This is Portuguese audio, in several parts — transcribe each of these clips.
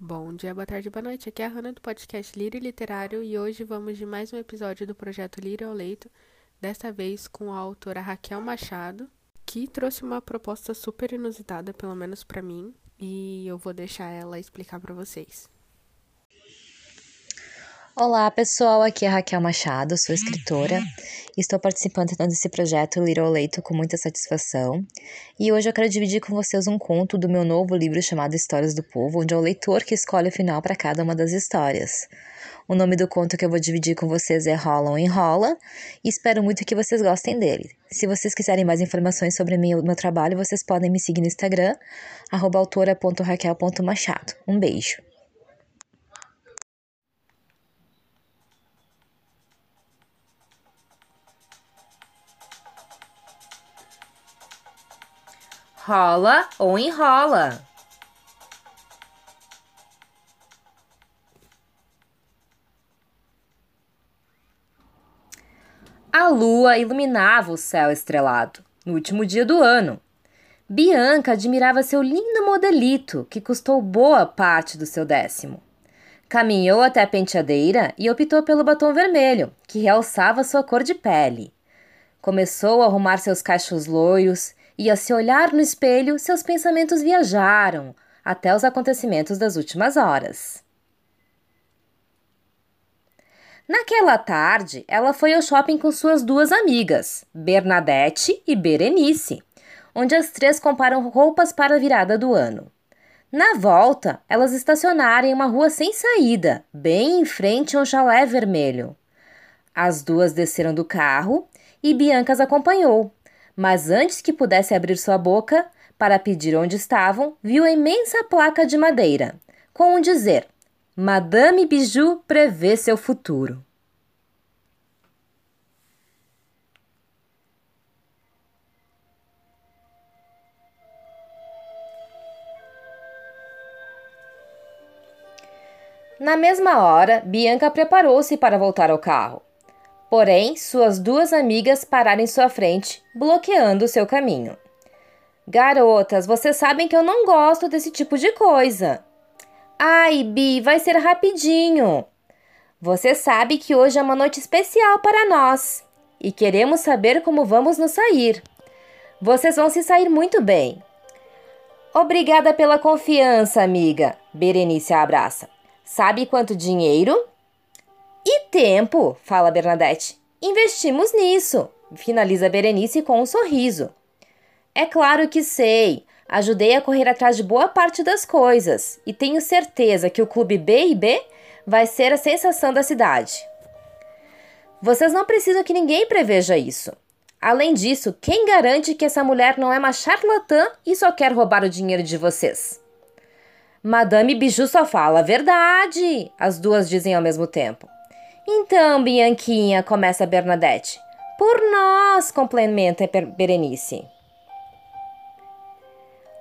Bom dia, boa tarde, boa noite. Aqui é a Hanna do podcast Lírio Literário e hoje vamos de mais um episódio do projeto Lírio ao Leito, desta vez com a autora Raquel Machado, que trouxe uma proposta super inusitada, pelo menos para mim, e eu vou deixar ela explicar para vocês. Olá, pessoal. Aqui é Raquel Machado, sou escritora. Estou participando desse projeto Little Leito com muita satisfação. E hoje eu quero dividir com vocês um conto do meu novo livro chamado Histórias do Povo, onde é o leitor que escolhe o final para cada uma das histórias. O nome do conto que eu vou dividir com vocês é Rola ou Enrola e espero muito que vocês gostem dele. Se vocês quiserem mais informações sobre o meu, meu trabalho, vocês podem me seguir no Instagram, autora.raquel.machado. Um beijo! Rola ou enrola. A lua iluminava o céu estrelado no último dia do ano. Bianca admirava seu lindo modelito, que custou boa parte do seu décimo. Caminhou até a penteadeira e optou pelo batom vermelho, que realçava sua cor de pele. Começou a arrumar seus cachos loiros e, a se olhar no espelho, seus pensamentos viajaram até os acontecimentos das últimas horas. Naquela tarde, ela foi ao shopping com suas duas amigas, Bernadette e Berenice, onde as três comparam roupas para a virada do ano. Na volta, elas estacionaram em uma rua sem saída, bem em frente a um chalé vermelho. As duas desceram do carro e Bianca as acompanhou, mas antes que pudesse abrir sua boca para pedir onde estavam, viu a imensa placa de madeira, com um dizer: Madame Bijou prevê seu futuro. Na mesma hora, Bianca preparou-se para voltar ao carro. Porém, suas duas amigas pararam em sua frente, bloqueando seu caminho. Garotas, vocês sabem que eu não gosto desse tipo de coisa. Ai, Bi, vai ser rapidinho. Você sabe que hoje é uma noite especial para nós e queremos saber como vamos nos sair. Vocês vão se sair muito bem. Obrigada pela confiança, amiga. Berenice abraça. Sabe quanto dinheiro? E tempo, fala Bernadette. Investimos nisso, finaliza Berenice com um sorriso. É claro que sei. Ajudei a correr atrás de boa parte das coisas e tenho certeza que o clube B e B vai ser a sensação da cidade. Vocês não precisam que ninguém preveja isso. Além disso, quem garante que essa mulher não é uma charlatã e só quer roubar o dinheiro de vocês? Madame Bijou só fala a verdade, as duas dizem ao mesmo tempo. Então, Bianquinha, começa Bernadette. Por nós, complementa Berenice.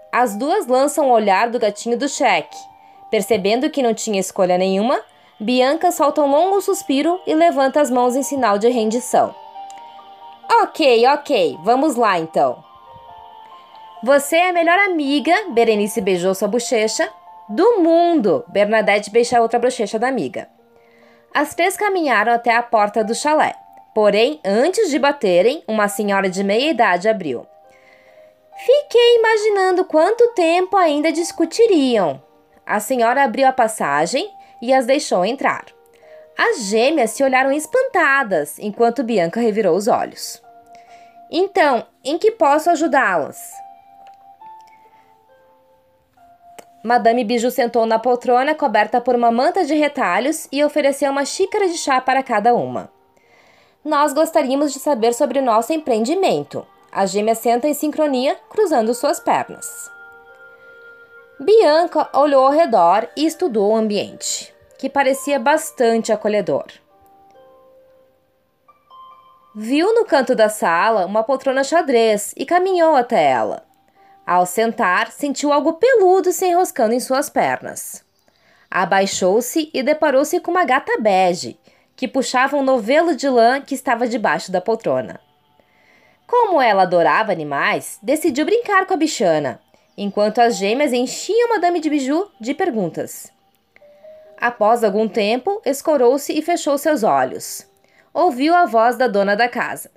As duas lançam o olhar do gatinho do cheque. Percebendo que não tinha escolha nenhuma, Bianca solta um longo suspiro e levanta as mãos em sinal de rendição. Ok, ok, vamos lá então. Você é a melhor amiga, Berenice beijou sua bochecha, do mundo. Bernadette beija outra bochecha da amiga. As três caminharam até a porta do chalé. Porém, antes de baterem, uma senhora de meia idade abriu. Fiquei imaginando quanto tempo ainda discutiriam. A senhora abriu a passagem e as deixou entrar. As gêmeas se olharam espantadas enquanto Bianca revirou os olhos. Então, em que posso ajudá-las? Madame Bijou sentou na poltrona coberta por uma manta de retalhos e ofereceu uma xícara de chá para cada uma. Nós gostaríamos de saber sobre nosso empreendimento. A gêmea senta em sincronia, cruzando suas pernas. Bianca olhou ao redor e estudou o ambiente, que parecia bastante acolhedor. Viu no canto da sala uma poltrona xadrez e caminhou até ela. Ao sentar, sentiu algo peludo se enroscando em suas pernas. Abaixou-se e deparou-se com uma gata bege, que puxava um novelo de lã que estava debaixo da poltrona. Como ela adorava animais, decidiu brincar com a bichana, enquanto as gêmeas enchiam Madame de Biju de perguntas. Após algum tempo, escorou-se e fechou seus olhos. Ouviu a voz da dona da casa.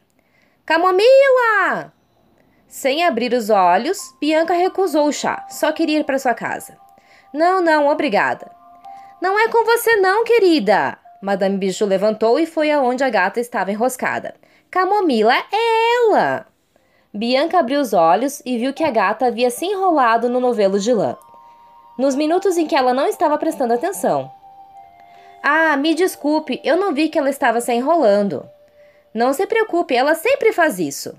Camomila! Sem abrir os olhos, Bianca recusou o chá, só queria ir para sua casa. Não, não, obrigada. Não é com você, não, querida. Madame Bijou levantou e foi aonde a gata estava enroscada. Camomila é ela! Bianca abriu os olhos e viu que a gata havia se enrolado no novelo de lã. Nos minutos em que ela não estava prestando atenção. Ah, me desculpe, eu não vi que ela estava se enrolando. Não se preocupe, ela sempre faz isso.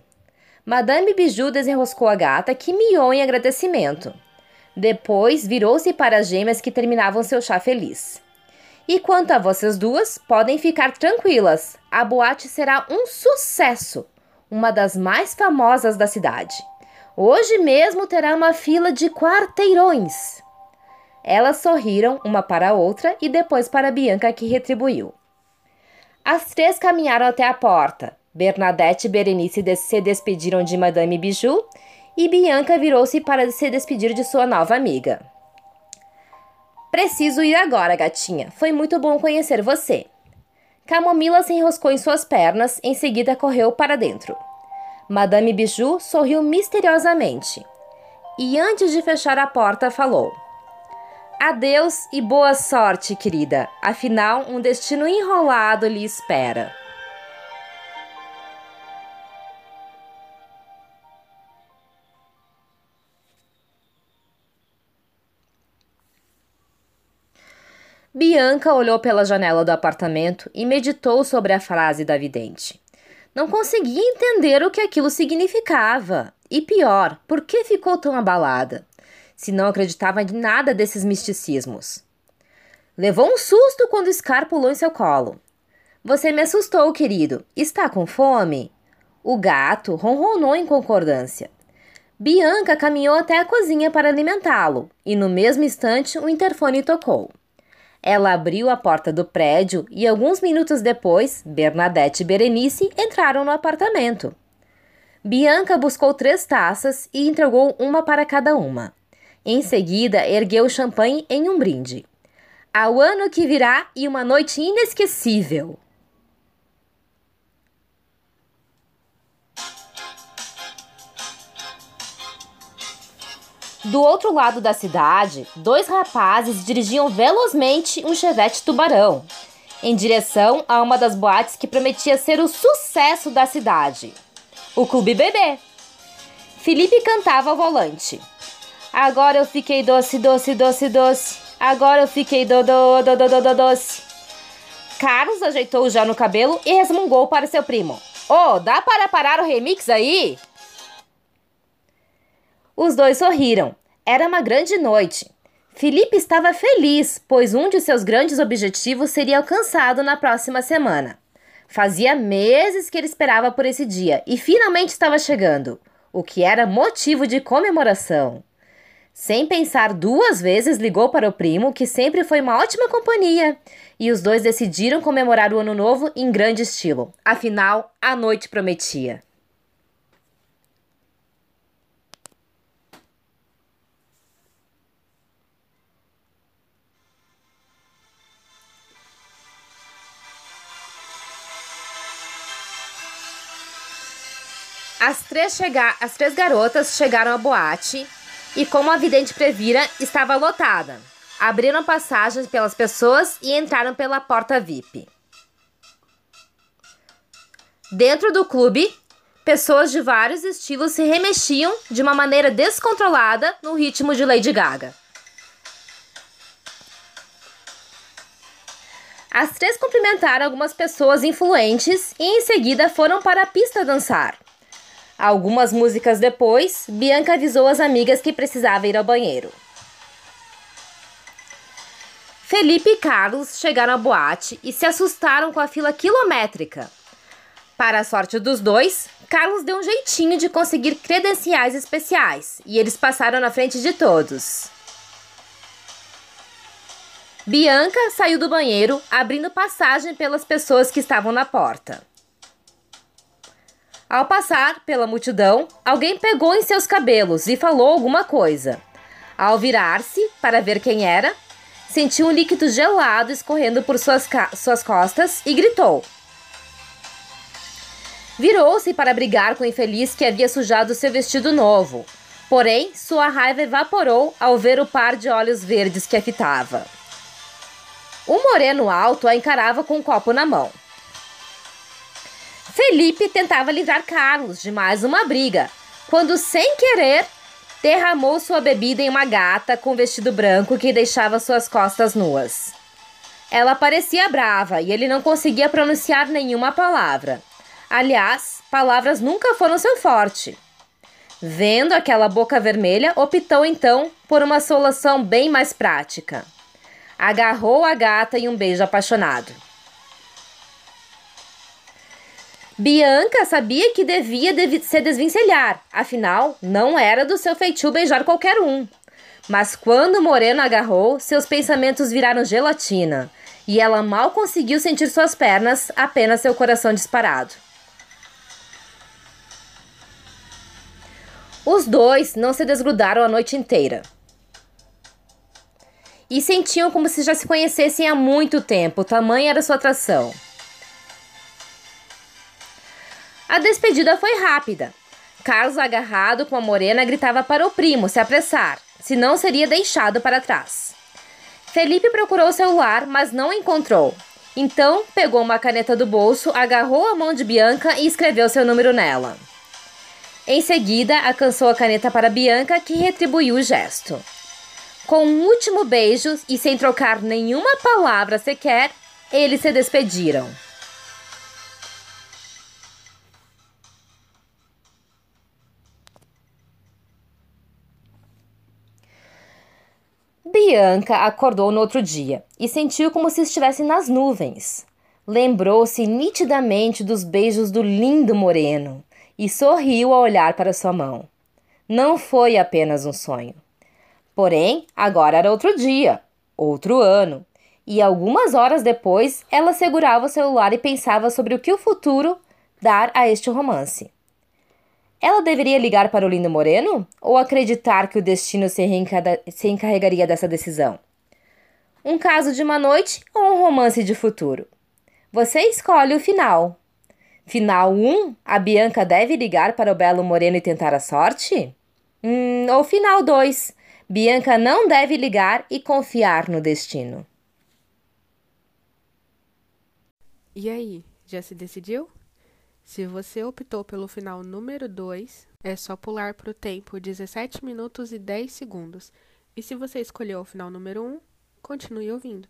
Madame Bijou desenroscou a gata, que miou em agradecimento. Depois virou-se para as gêmeas que terminavam seu chá feliz. E quanto a vocês duas, podem ficar tranquilas. A boate será um sucesso, uma das mais famosas da cidade. Hoje mesmo terá uma fila de quarteirões. Elas sorriram uma para a outra e depois para Bianca, que retribuiu. As três caminharam até a porta. Bernadette e Berenice se despediram de Madame Bijou e Bianca virou-se para se despedir de sua nova amiga. Preciso ir agora, gatinha. Foi muito bom conhecer você. Camomila se enroscou em suas pernas, em seguida correu para dentro. Madame Bijou sorriu misteriosamente e, antes de fechar a porta, falou: Adeus e boa sorte, querida. Afinal, um destino enrolado lhe espera. Bianca olhou pela janela do apartamento e meditou sobre a frase da vidente. Não conseguia entender o que aquilo significava. E pior, por que ficou tão abalada? Se não acreditava em nada desses misticismos. Levou um susto quando Scar pulou em seu colo. Você me assustou, querido. Está com fome? O gato ronronou em concordância. Bianca caminhou até a cozinha para alimentá-lo, e no mesmo instante o interfone tocou. Ela abriu a porta do prédio e alguns minutos depois, Bernadette e Berenice entraram no apartamento. Bianca buscou três taças e entregou uma para cada uma. Em seguida, ergueu o champanhe em um brinde. Ao ano que virá e uma noite inesquecível. Do outro lado da cidade, dois rapazes dirigiam velozmente um chevette tubarão, em direção a uma das boates que prometia ser o sucesso da cidade, o Clube Bebê. Felipe cantava ao volante. Agora eu fiquei doce, doce, doce, doce. Agora eu fiquei do, do, do, do, do, doce. Carlos ajeitou o gel no cabelo e resmungou para seu primo. Ô, oh, dá para parar o remix aí? Os dois sorriram. Era uma grande noite. Felipe estava feliz, pois um de seus grandes objetivos seria alcançado na próxima semana. Fazia meses que ele esperava por esse dia e finalmente estava chegando, o que era motivo de comemoração. Sem pensar duas vezes, ligou para o primo, que sempre foi uma ótima companhia, e os dois decidiram comemorar o ano novo em grande estilo. Afinal, a noite prometia. Três, chega... As três garotas chegaram à boate e, como a vidente previra, estava lotada. Abriram passagens pelas pessoas e entraram pela porta VIP. Dentro do clube, pessoas de vários estilos se remexiam de uma maneira descontrolada no ritmo de Lady Gaga. As três cumprimentaram algumas pessoas influentes e em seguida foram para a pista dançar. Algumas músicas depois, Bianca avisou as amigas que precisava ir ao banheiro. Felipe e Carlos chegaram à boate e se assustaram com a fila quilométrica. Para a sorte dos dois, Carlos deu um jeitinho de conseguir credenciais especiais e eles passaram na frente de todos. Bianca saiu do banheiro, abrindo passagem pelas pessoas que estavam na porta. Ao passar pela multidão, alguém pegou em seus cabelos e falou alguma coisa. Ao virar-se para ver quem era, sentiu um líquido gelado escorrendo por suas, suas costas e gritou. Virou-se para brigar com o infeliz que havia sujado seu vestido novo. Porém, sua raiva evaporou ao ver o par de olhos verdes que a fitava. O moreno alto a encarava com um copo na mão. Felipe tentava livrar Carlos de mais uma briga, quando, sem querer, derramou sua bebida em uma gata com vestido branco que deixava suas costas nuas. Ela parecia brava e ele não conseguia pronunciar nenhuma palavra. Aliás, palavras nunca foram seu forte. Vendo aquela boca vermelha, optou então por uma solução bem mais prática. Agarrou a gata em um beijo apaixonado. Bianca sabia que devia se desvencilhar, afinal, não era do seu feitio beijar qualquer um. Mas quando Moreno agarrou, seus pensamentos viraram gelatina e ela mal conseguiu sentir suas pernas, apenas seu coração disparado. Os dois não se desgrudaram a noite inteira. E sentiam como se já se conhecessem há muito tempo, tamanha era sua atração. A despedida foi rápida. Carlos, agarrado com a morena, gritava para o primo se apressar, senão seria deixado para trás. Felipe procurou o celular, mas não encontrou. Então, pegou uma caneta do bolso, agarrou a mão de Bianca e escreveu seu número nela. Em seguida, alcançou a caneta para Bianca, que retribuiu o gesto. Com um último beijo e sem trocar nenhuma palavra sequer, eles se despediram. Bianca acordou no outro dia e sentiu como se estivesse nas nuvens. Lembrou-se nitidamente dos beijos do lindo moreno e sorriu ao olhar para sua mão. Não foi apenas um sonho. Porém, agora era outro dia, outro ano, e algumas horas depois ela segurava o celular e pensava sobre o que o futuro dar a este romance. Ela deveria ligar para o lindo moreno ou acreditar que o destino se, se encarregaria dessa decisão? Um caso de uma noite ou um romance de futuro? Você escolhe o final. Final 1, a Bianca deve ligar para o belo moreno e tentar a sorte? Hum, ou final 2, Bianca não deve ligar e confiar no destino. E aí, já se decidiu? Se você optou pelo final número 2, é só pular para o tempo 17 minutos e 10 segundos. E se você escolheu o final número 1, continue ouvindo.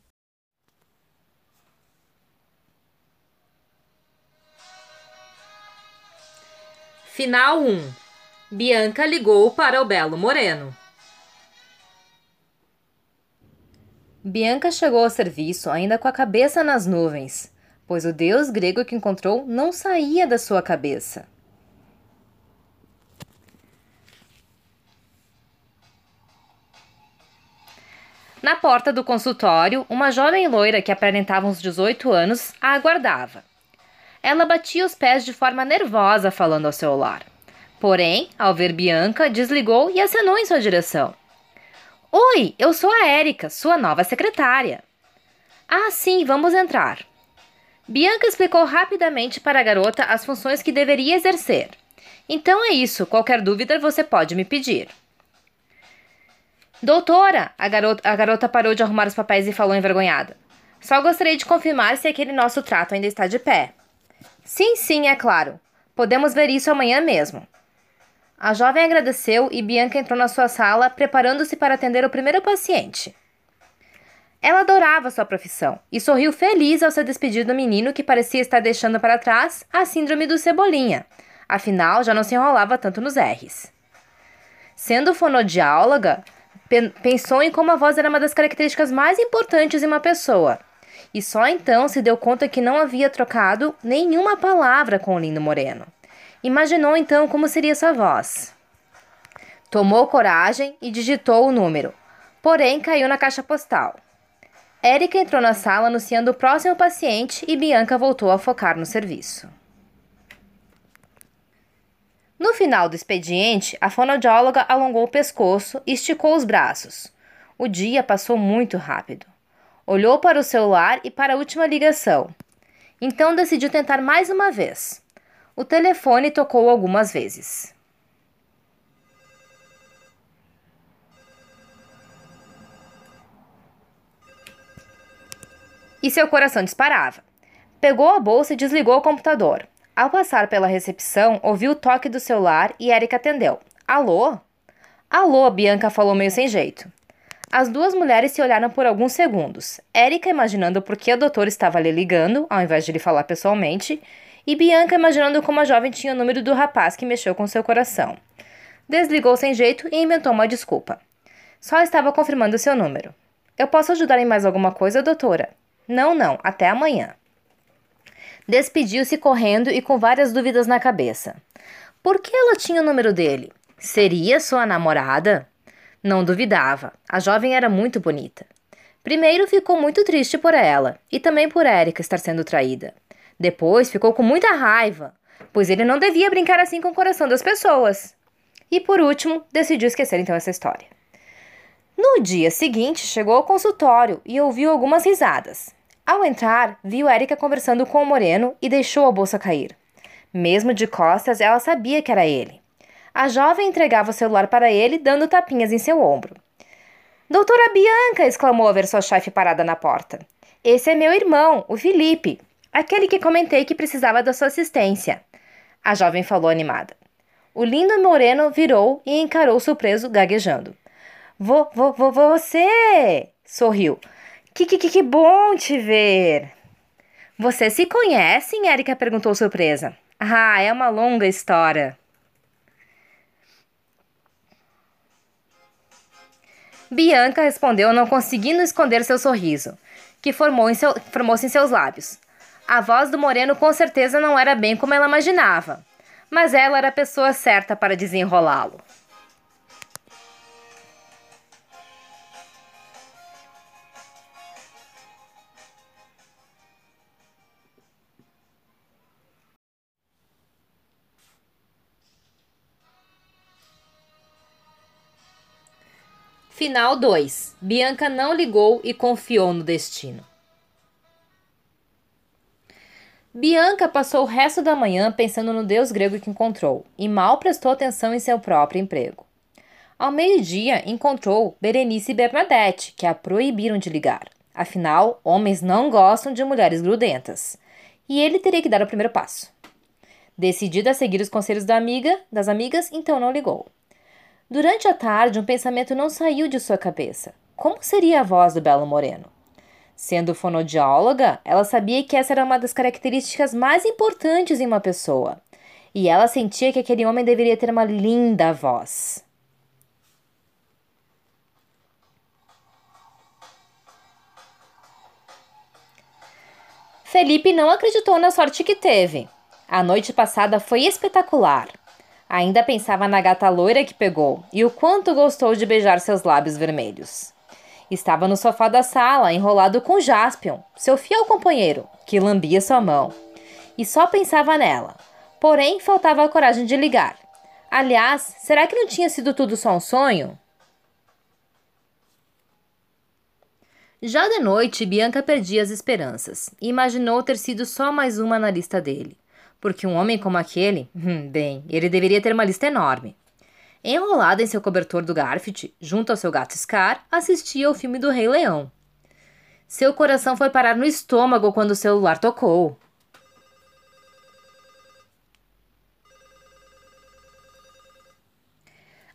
Final 1 Bianca ligou para o Belo Moreno. Bianca chegou ao serviço ainda com a cabeça nas nuvens pois o deus grego que encontrou não saía da sua cabeça. Na porta do consultório, uma jovem loira que aparentava uns 18 anos a aguardava. Ela batia os pés de forma nervosa falando ao celular. Porém, ao ver Bianca, desligou e acenou em sua direção. Oi, eu sou a Érica, sua nova secretária. Ah, sim, vamos entrar. Bianca explicou rapidamente para a garota as funções que deveria exercer. Então é isso, qualquer dúvida você pode me pedir. Doutora! A garota, a garota parou de arrumar os papéis e falou envergonhada. Só gostaria de confirmar se aquele nosso trato ainda está de pé. Sim, sim, é claro. Podemos ver isso amanhã mesmo. A jovem agradeceu e Bianca entrou na sua sala, preparando-se para atender o primeiro paciente. Ela adorava sua profissão e sorriu feliz ao se despedir do menino que parecia estar deixando para trás a síndrome do Cebolinha. Afinal, já não se enrolava tanto nos R's. Sendo fonodiáloga, pensou em como a voz era uma das características mais importantes em uma pessoa. E só então se deu conta que não havia trocado nenhuma palavra com o lindo moreno. Imaginou então como seria sua voz. Tomou coragem e digitou o número, porém caiu na caixa postal. Érica entrou na sala anunciando o próximo paciente e Bianca voltou a focar no serviço. No final do expediente, a fonoaudióloga alongou o pescoço e esticou os braços. O dia passou muito rápido. Olhou para o celular e para a última ligação. Então decidiu tentar mais uma vez. O telefone tocou algumas vezes. E seu coração disparava. Pegou a bolsa e desligou o computador. Ao passar pela recepção, ouviu o toque do celular e Erika atendeu. Alô? Alô, Bianca falou meio sem jeito. As duas mulheres se olharam por alguns segundos. Érica imaginando por que a doutora estava lhe ligando, ao invés de lhe falar pessoalmente, e Bianca imaginando como a jovem tinha o número do rapaz que mexeu com seu coração. Desligou sem jeito e inventou uma desculpa. Só estava confirmando seu número. Eu posso ajudar em mais alguma coisa, doutora? Não, não, até amanhã. Despediu-se correndo e com várias dúvidas na cabeça. Por que ela tinha o número dele? Seria sua namorada? Não duvidava. A jovem era muito bonita. Primeiro ficou muito triste por ela e também por Érica estar sendo traída. Depois ficou com muita raiva, pois ele não devia brincar assim com o coração das pessoas. E por último, decidiu esquecer então essa história. No dia seguinte, chegou ao consultório e ouviu algumas risadas. Ao entrar, viu Érica conversando com o moreno e deixou a bolsa cair. Mesmo de costas, ela sabia que era ele. A jovem entregava o celular para ele, dando tapinhas em seu ombro. Doutora Bianca! exclamou ao ver sua chefe parada na porta. Esse é meu irmão, o Felipe, aquele que comentei que precisava da sua assistência. A jovem falou animada. O lindo moreno virou e encarou surpreso, gaguejando. Vo, vo, vo, você! sorriu. Que, que, que bom te ver! Vocês se conhecem? Erika perguntou surpresa. Ah, é uma longa história. Bianca respondeu, não conseguindo esconder seu sorriso, que formou-se em, seu, formou em seus lábios. A voz do moreno com certeza não era bem como ela imaginava, mas ela era a pessoa certa para desenrolá-lo. Final 2. Bianca não ligou e confiou no destino. Bianca passou o resto da manhã pensando no deus grego que encontrou e mal prestou atenção em seu próprio emprego. Ao meio-dia, encontrou Berenice e Bernadette, que a proibiram de ligar. Afinal, homens não gostam de mulheres grudentas. E ele teria que dar o primeiro passo. Decidida a seguir os conselhos da amiga, das amigas, então não ligou. Durante a tarde, um pensamento não saiu de sua cabeça. Como seria a voz do belo moreno? Sendo fonodióloga, ela sabia que essa era uma das características mais importantes em uma pessoa. E ela sentia que aquele homem deveria ter uma linda voz. Felipe não acreditou na sorte que teve. A noite passada foi espetacular. Ainda pensava na gata loira que pegou e o quanto gostou de beijar seus lábios vermelhos. Estava no sofá da sala, enrolado com Jaspion, seu fiel companheiro, que lambia sua mão. E só pensava nela. Porém, faltava a coragem de ligar. Aliás, será que não tinha sido tudo só um sonho? Já de noite, Bianca perdia as esperanças e imaginou ter sido só mais uma na lista dele porque um homem como aquele, hum, bem, ele deveria ter uma lista enorme. Enrolada em seu cobertor do Garfield, junto ao seu gato Scar, assistia ao filme do Rei Leão. Seu coração foi parar no estômago quando o celular tocou.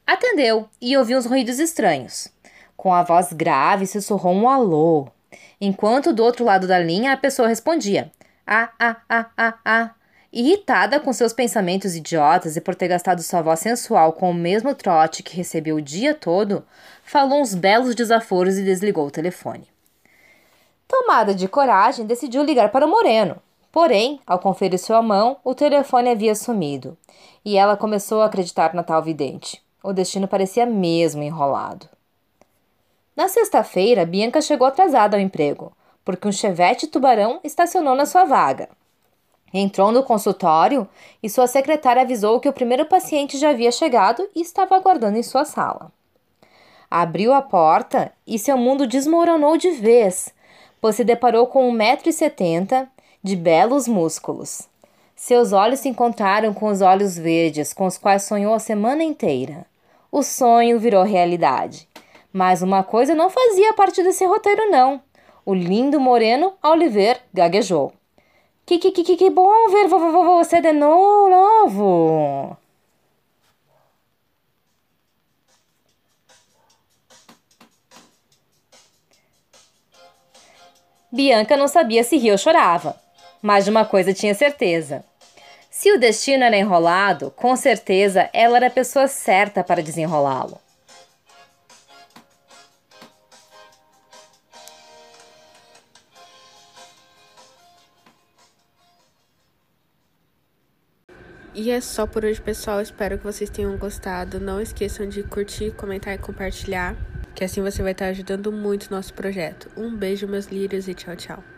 Atendeu e ouviu uns ruídos estranhos. Com a voz grave, sussurrou um alô, enquanto do outro lado da linha a pessoa respondia: Ah, ah, ah, ah, ah. Irritada com seus pensamentos idiotas e por ter gastado sua voz sensual com o mesmo trote que recebeu o dia todo, falou uns belos desaforos e desligou o telefone. Tomada de coragem, decidiu ligar para o Moreno. Porém, ao conferir sua mão, o telefone havia sumido, e ela começou a acreditar na tal vidente. O destino parecia mesmo enrolado. Na sexta-feira, Bianca chegou atrasada ao emprego, porque um chevette tubarão estacionou na sua vaga. Entrou no consultório e sua secretária avisou que o primeiro paciente já havia chegado e estava aguardando em sua sala. Abriu a porta e seu mundo desmoronou de vez, pois se deparou com 1,70m de belos músculos. Seus olhos se encontraram com os olhos verdes com os quais sonhou a semana inteira. O sonho virou realidade. Mas uma coisa não fazia parte desse roteiro, não. O lindo moreno, ao lhe ver, gaguejou. Que, que, que, que bom ver você de novo! Bianca não sabia se ria ou chorava, mas de uma coisa tinha certeza. Se o destino era enrolado, com certeza ela era a pessoa certa para desenrolá-lo. E é só por hoje, pessoal. Espero que vocês tenham gostado. Não esqueçam de curtir, comentar e compartilhar, que assim você vai estar ajudando muito o nosso projeto. Um beijo, meus lírios, e tchau, tchau.